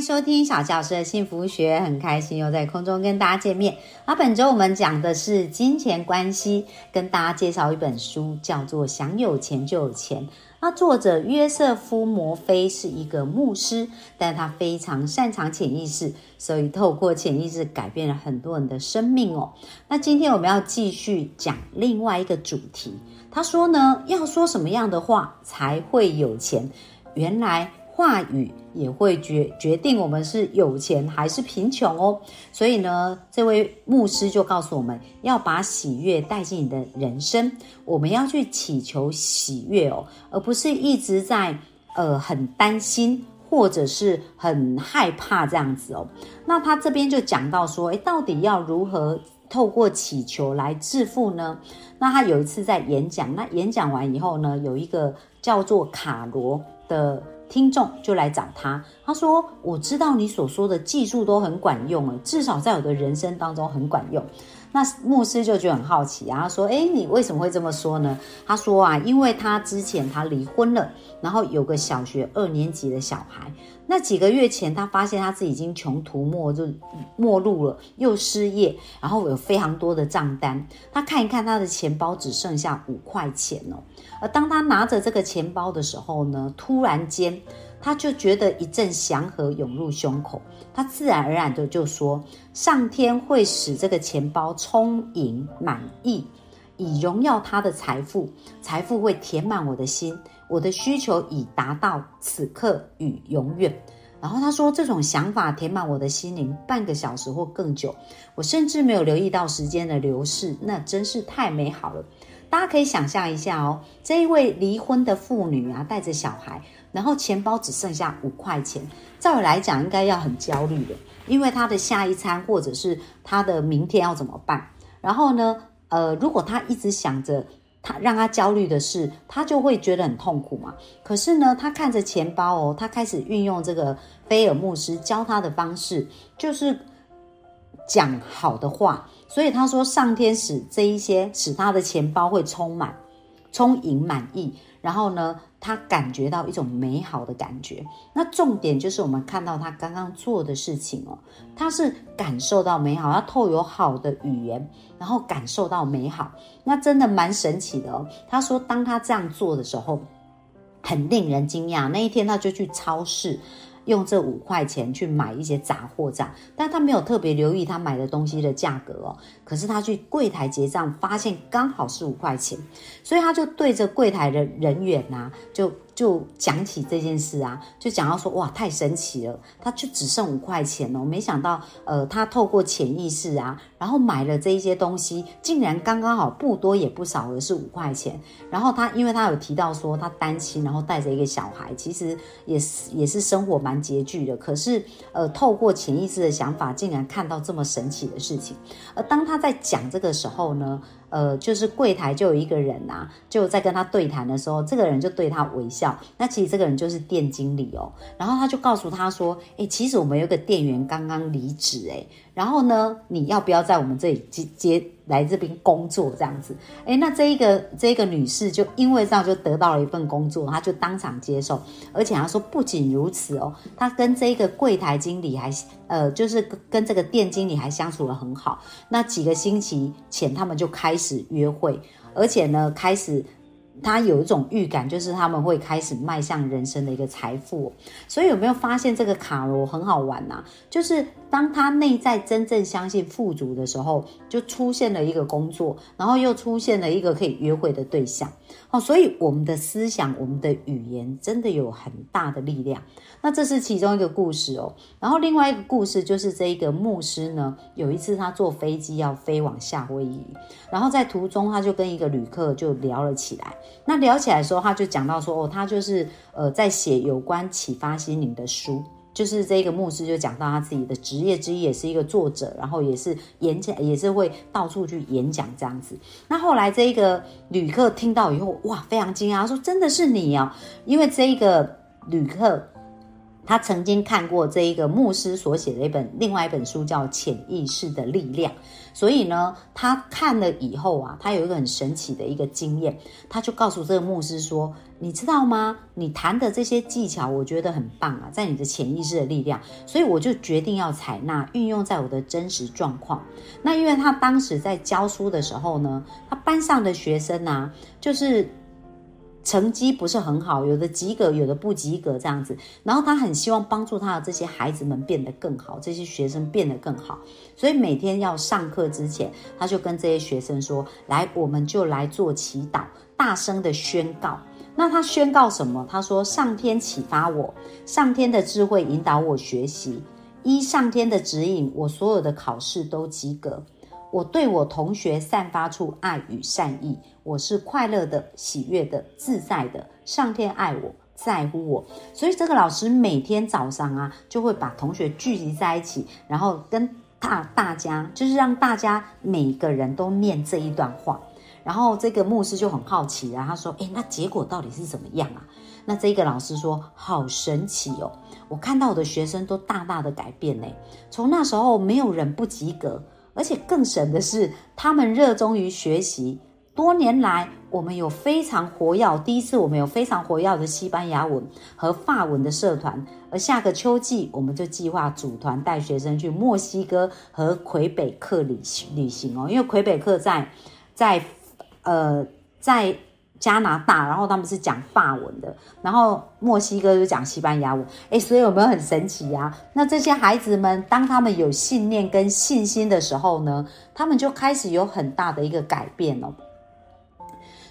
收听小教师的幸福学，很开心又在空中跟大家见面。那本周我们讲的是金钱关系，跟大家介绍一本书，叫做《想有钱就有钱》。那作者约瑟夫·摩菲是一个牧师，但他非常擅长潜意识，所以透过潜意识改变了很多人的生命哦。那今天我们要继续讲另外一个主题。他说呢，要说什么样的话才会有钱？原来。话语也会决决定我们是有钱还是贫穷哦，所以呢，这位牧师就告诉我们要把喜悦带进你的人生，我们要去祈求喜悦哦，而不是一直在呃很担心或者是很害怕这样子哦。那他这边就讲到说，诶，到底要如何透过祈求来致富呢？那他有一次在演讲，那演讲完以后呢，有一个叫做卡罗的。听众就来找他，他说：“我知道你所说的技术都很管用，啊，至少在我的人生当中很管用。”那牧师就觉得很好奇啊，他说：“诶，你为什么会这么说呢？”他说：“啊，因为他之前他离婚了，然后有个小学二年级的小孩。那几个月前，他发现他自己已经穷途末路，末路了，又失业，然后有非常多的账单。他看一看他的钱包，只剩下五块钱哦。而当他拿着这个钱包的时候呢，突然间。”他就觉得一阵祥和涌入胸口，他自然而然的就说：“上天会使这个钱包充盈满意，以荣耀他的财富，财富会填满我的心，我的需求已达到此刻与永远。”然后他说：“这种想法填满我的心灵半个小时或更久，我甚至没有留意到时间的流逝，那真是太美好了。”大家可以想象一下哦，这一位离婚的妇女啊，带着小孩。然后钱包只剩下五块钱，照理来讲应该要很焦虑的，因为他的下一餐或者是他的明天要怎么办？然后呢，呃，如果他一直想着他让他焦虑的事，他就会觉得很痛苦嘛。可是呢，他看着钱包哦，他开始运用这个菲尔牧师教他的方式，就是讲好的话。所以他说，上天使这一些使他的钱包会充满、充盈、满意。然后呢？他感觉到一种美好的感觉，那重点就是我们看到他刚刚做的事情哦，他是感受到美好，要透有好的语言，然后感受到美好，那真的蛮神奇的哦。他说，当他这样做的时候，很令人惊讶。那一天他就去超市。用这五块钱去买一些杂货这样，但他没有特别留意他买的东西的价格哦。可是他去柜台结账，发现刚好是五块钱，所以他就对着柜台的人员呐，就。就讲起这件事啊，就讲到说哇，太神奇了，他就只剩五块钱了，没想到呃，他透过潜意识啊，然后买了这一些东西，竟然刚刚好不多也不少的是五块钱。然后他因为他有提到说他单亲，然后带着一个小孩，其实也是也是生活蛮拮据的。可是呃，透过潜意识的想法，竟然看到这么神奇的事情。而当他在讲这个时候呢？呃，就是柜台就有一个人呐，就在跟他对谈的时候，这个人就对他微笑。那其实这个人就是店经理哦。然后他就告诉他说：“哎，其实我们有个店员刚刚离职，哎，然后呢，你要不要在我们这里接接？”来这边工作这样子，哎，那这一个这一个女士就因为这样就得到了一份工作，她就当场接受，而且她说不仅如此哦，她跟这个柜台经理还呃，就是跟这个店经理还相处的很好。那几个星期前，他们就开始约会，而且呢，开始。他有一种预感，就是他们会开始迈向人生的一个财富。所以有没有发现这个卡罗很好玩呐？就是当他内在真正相信富足的时候，就出现了一个工作，然后又出现了一个可以约会的对象。哦，所以我们的思想、我们的语言真的有很大的力量。那这是其中一个故事哦。然后另外一个故事就是这一个牧师呢，有一次他坐飞机要飞往夏威夷，然后在途中他就跟一个旅客就聊了起来。那聊起来的时候，他就讲到说，哦，他就是呃在写有关启发心灵的书。就是这个牧师就讲到他自己的职业之一，也是一个作者，然后也是演讲，也是会到处去演讲这样子。那后来这个旅客听到以后，哇，非常惊讶，说真的是你哦，因为这一个旅客。他曾经看过这一个牧师所写的一本另外一本书，叫《潜意识的力量》。所以呢，他看了以后啊，他有一个很神奇的一个经验，他就告诉这个牧师说：“你知道吗？你谈的这些技巧，我觉得很棒啊，在你的潜意识的力量。所以我就决定要采纳，运用在我的真实状况。那因为他当时在教书的时候呢，他班上的学生啊，就是。”成绩不是很好，有的及格，有的不及格，这样子。然后他很希望帮助他的这些孩子们变得更好，这些学生变得更好。所以每天要上课之前，他就跟这些学生说：“来，我们就来做祈祷，大声的宣告。那他宣告什么？他说：上天启发我，上天的智慧引导我学习，依上天的指引，我所有的考试都及格。”我对我同学散发出爱与善意，我是快乐的、喜悦的、自在的。上天爱我，在乎我，所以这个老师每天早上啊，就会把同学聚集在一起，然后跟大大家，就是让大家每个人都念这一段话。然后这个牧师就很好奇啊，他说：“诶，那结果到底是怎么样啊？”那这个老师说：“好神奇哦，我看到我的学生都大大的改变呢。从那时候没有人不及格。”而且更神的是，他们热衷于学习。多年来，我们有非常活跃，第一次我们有非常活跃的西班牙文和法文的社团。而下个秋季，我们就计划组团带学生去墨西哥和魁北克旅旅行哦，因为魁北克在在呃在。加拿大，然后他们是讲法文的，然后墨西哥就讲西班牙文，诶，所以有没有很神奇啊？那这些孩子们，当他们有信念跟信心的时候呢，他们就开始有很大的一个改变哦。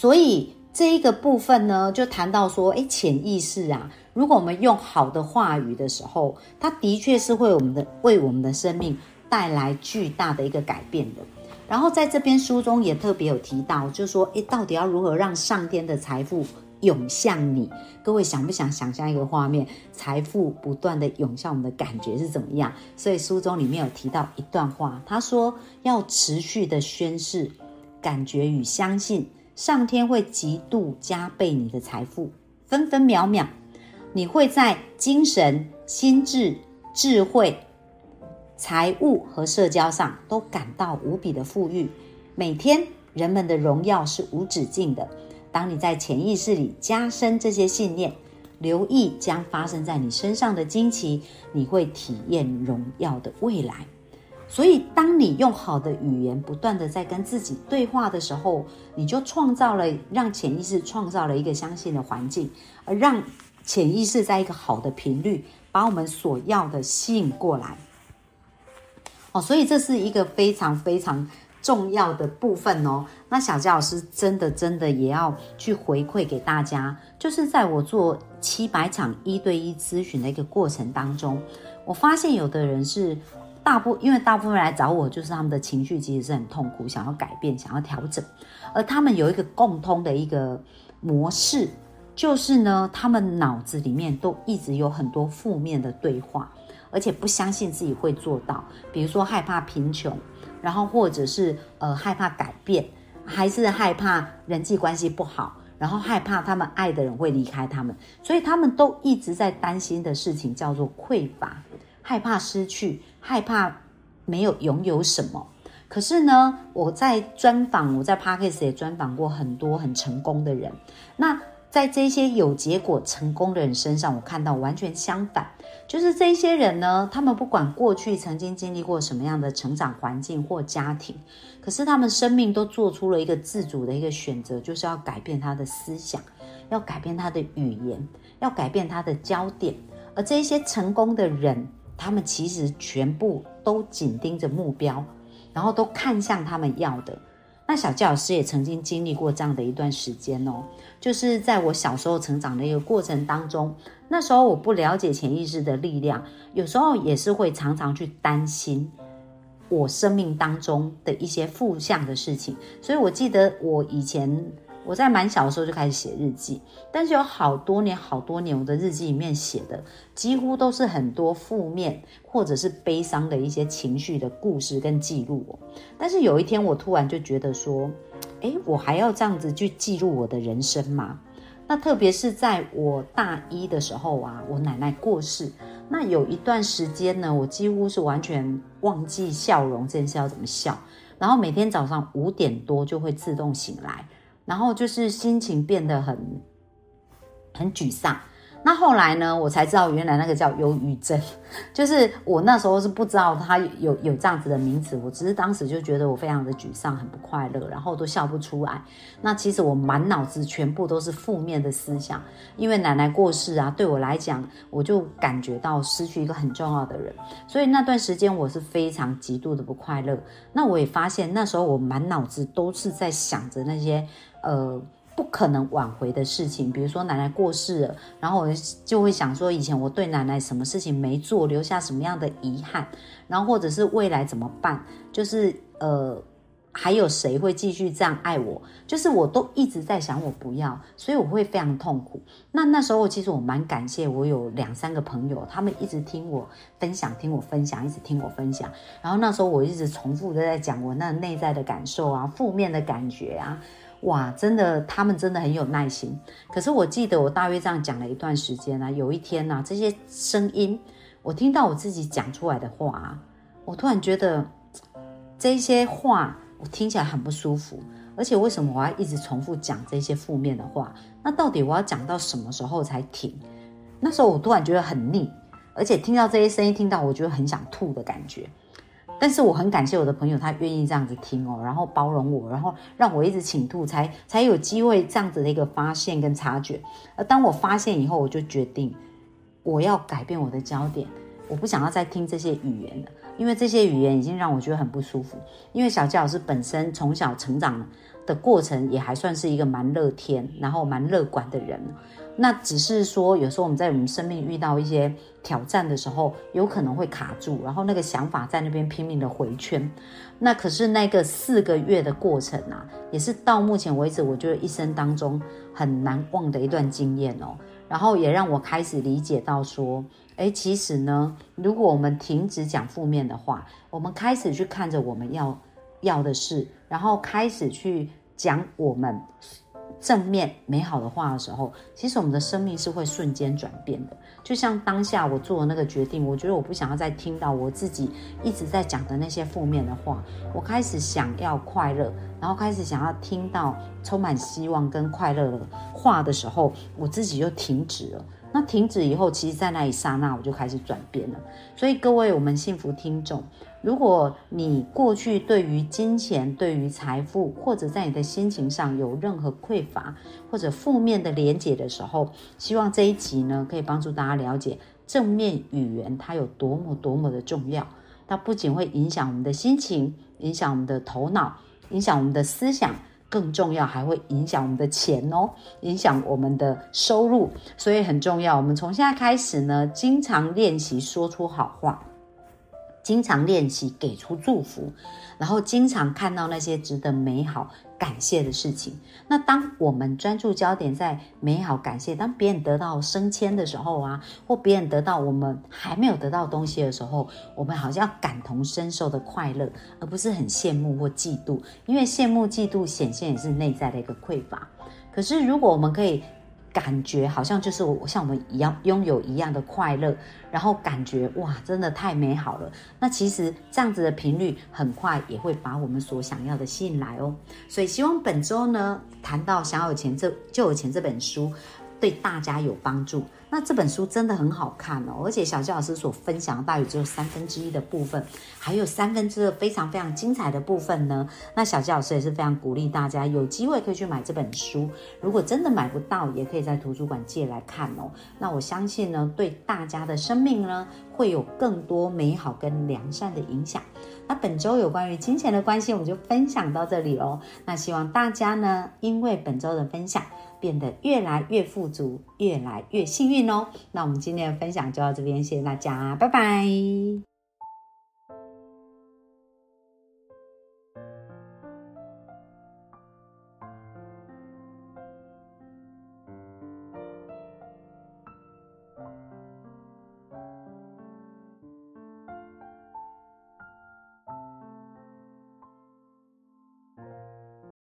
所以这一个部分呢，就谈到说，诶，潜意识啊，如果我们用好的话语的时候，它的确是会我们的为我们的生命带来巨大的一个改变的。然后在这篇书中也特别有提到，就说，诶，到底要如何让上天的财富涌向你？各位想不想想象一个画面，财富不断的涌向我们的感觉是怎么样？所以书中里面有提到一段话，他说要持续的宣誓，感觉与相信，上天会极度加倍你的财富，分分秒秒，你会在精神、心智、智慧。财务和社交上都感到无比的富裕。每天人们的荣耀是无止境的。当你在潜意识里加深这些信念，留意将发生在你身上的惊奇，你会体验荣耀的未来。所以，当你用好的语言不断的在跟自己对话的时候，你就创造了让潜意识创造了一个相信的环境，而让潜意识在一个好的频率，把我们所要的吸引过来。哦，所以这是一个非常非常重要的部分哦。那小佳老师真的真的也要去回馈给大家，就是在我做七百场一对一咨询的一个过程当中，我发现有的人是大部，因为大部分来找我，就是他们的情绪其实是很痛苦，想要改变，想要调整，而他们有一个共通的一个模式，就是呢，他们脑子里面都一直有很多负面的对话。而且不相信自己会做到，比如说害怕贫穷，然后或者是呃害怕改变，还是害怕人际关系不好，然后害怕他们爱的人会离开他们，所以他们都一直在担心的事情叫做匮乏，害怕失去，害怕没有拥有什么。可是呢，我在专访，我在 p a r k e s 也专访过很多很成功的人，那在这些有结果成功的人身上，我看到完全相反。就是这些人呢，他们不管过去曾经经历过什么样的成长环境或家庭，可是他们生命都做出了一个自主的一个选择，就是要改变他的思想，要改变他的语言，要改变他的焦点。而这些成功的人，他们其实全部都紧盯着目标，然后都看向他们要的。那小教师也曾经经历过这样的一段时间哦，就是在我小时候成长的一个过程当中。那时候我不了解潜意识的力量，有时候也是会常常去担心我生命当中的一些负向的事情。所以我记得我以前我在蛮小的时候就开始写日记，但是有好多年、好多年，我的日记里面写的几乎都是很多负面或者是悲伤的一些情绪的故事跟记录。但是有一天，我突然就觉得说，诶，我还要这样子去记录我的人生吗？那特别是在我大一的时候啊，我奶奶过世，那有一段时间呢，我几乎是完全忘记笑容这件事要怎么笑，然后每天早上五点多就会自动醒来。然后就是心情变得很很沮丧。那后来呢，我才知道原来那个叫忧郁症，就是我那时候是不知道它有有这样子的名词，我只是当时就觉得我非常的沮丧，很不快乐，然后都笑不出来。那其实我满脑子全部都是负面的思想，因为奶奶过世啊，对我来讲，我就感觉到失去一个很重要的人，所以那段时间我是非常极度的不快乐。那我也发现那时候我满脑子都是在想着那些。呃，不可能挽回的事情，比如说奶奶过世了，然后我就会想说，以前我对奶奶什么事情没做，留下什么样的遗憾，然后或者是未来怎么办，就是呃，还有谁会继续这样爱我？就是我都一直在想，我不要，所以我会非常痛苦。那那时候其实我蛮感谢，我有两三个朋友，他们一直听我分享，听我分享，一直听我分享。然后那时候我一直重复的在讲我那内在的感受啊，负面的感觉啊。哇，真的，他们真的很有耐心。可是我记得我大约这样讲了一段时间呢。有一天呢，这些声音，我听到我自己讲出来的话，我突然觉得这些话我听起来很不舒服。而且为什么我要一直重复讲这些负面的话？那到底我要讲到什么时候才停？那时候我突然觉得很腻，而且听到这些声音，听到我觉得很想吐的感觉。但是我很感谢我的朋友，他愿意这样子听哦，然后包容我，然后让我一直倾吐，才才有机会这样子的一个发现跟察觉。而当我发现以后，我就决定我要改变我的焦点，我不想要再听这些语言了，因为这些语言已经让我觉得很不舒服。因为小吉老师本身从小成长的过程也还算是一个蛮乐天，然后蛮乐观的人。那只是说，有时候我们在我们生命遇到一些挑战的时候，有可能会卡住，然后那个想法在那边拼命的回圈。那可是那个四个月的过程啊，也是到目前为止，我觉得一生当中很难忘的一段经验哦。然后也让我开始理解到说，哎，其实呢，如果我们停止讲负面的话，我们开始去看着我们要要的事，然后开始去讲我们。正面美好的话的时候，其实我们的生命是会瞬间转变的。就像当下我做的那个决定，我觉得我不想要再听到我自己一直在讲的那些负面的话，我开始想要快乐，然后开始想要听到充满希望跟快乐的话的时候，我自己就停止了。那停止以后，其实，在那一刹那，我就开始转变了。所以，各位我们幸福听众。如果你过去对于金钱、对于财富，或者在你的心情上有任何匮乏或者负面的连结的时候，希望这一集呢可以帮助大家了解正面语言它有多么多么的重要。它不仅会影响我们的心情，影响我们的头脑，影响我们的思想，更重要还会影响我们的钱哦，影响我们的收入。所以很重要，我们从现在开始呢，经常练习说出好话。经常练习给出祝福，然后经常看到那些值得美好感谢的事情。那当我们专注焦点在美好感谢，当别人得到升迁的时候啊，或别人得到我们还没有得到东西的时候，我们好像感同身受的快乐，而不是很羡慕或嫉妒。因为羡慕嫉妒显现也是内在的一个匮乏。可是如果我们可以。感觉好像就是我像我们一样拥有一样的快乐，然后感觉哇，真的太美好了。那其实这样子的频率很快也会把我们所想要的吸引来哦。所以希望本周呢谈到想要有钱这就有钱这本书。对大家有帮助。那这本书真的很好看哦，而且小纪老师所分享的大约只有三分之一的部分，还有三分之二非常非常精彩的部分呢。那小纪老师也是非常鼓励大家有机会可以去买这本书。如果真的买不到，也可以在图书馆借来看哦。那我相信呢，对大家的生命呢会有更多美好跟良善的影响。那本周有关于金钱的关系，我们就分享到这里哦。那希望大家呢，因为本周的分享。变得越来越富足，越来越幸运哦。那我们今天的分享就到这边，谢谢大家，拜拜。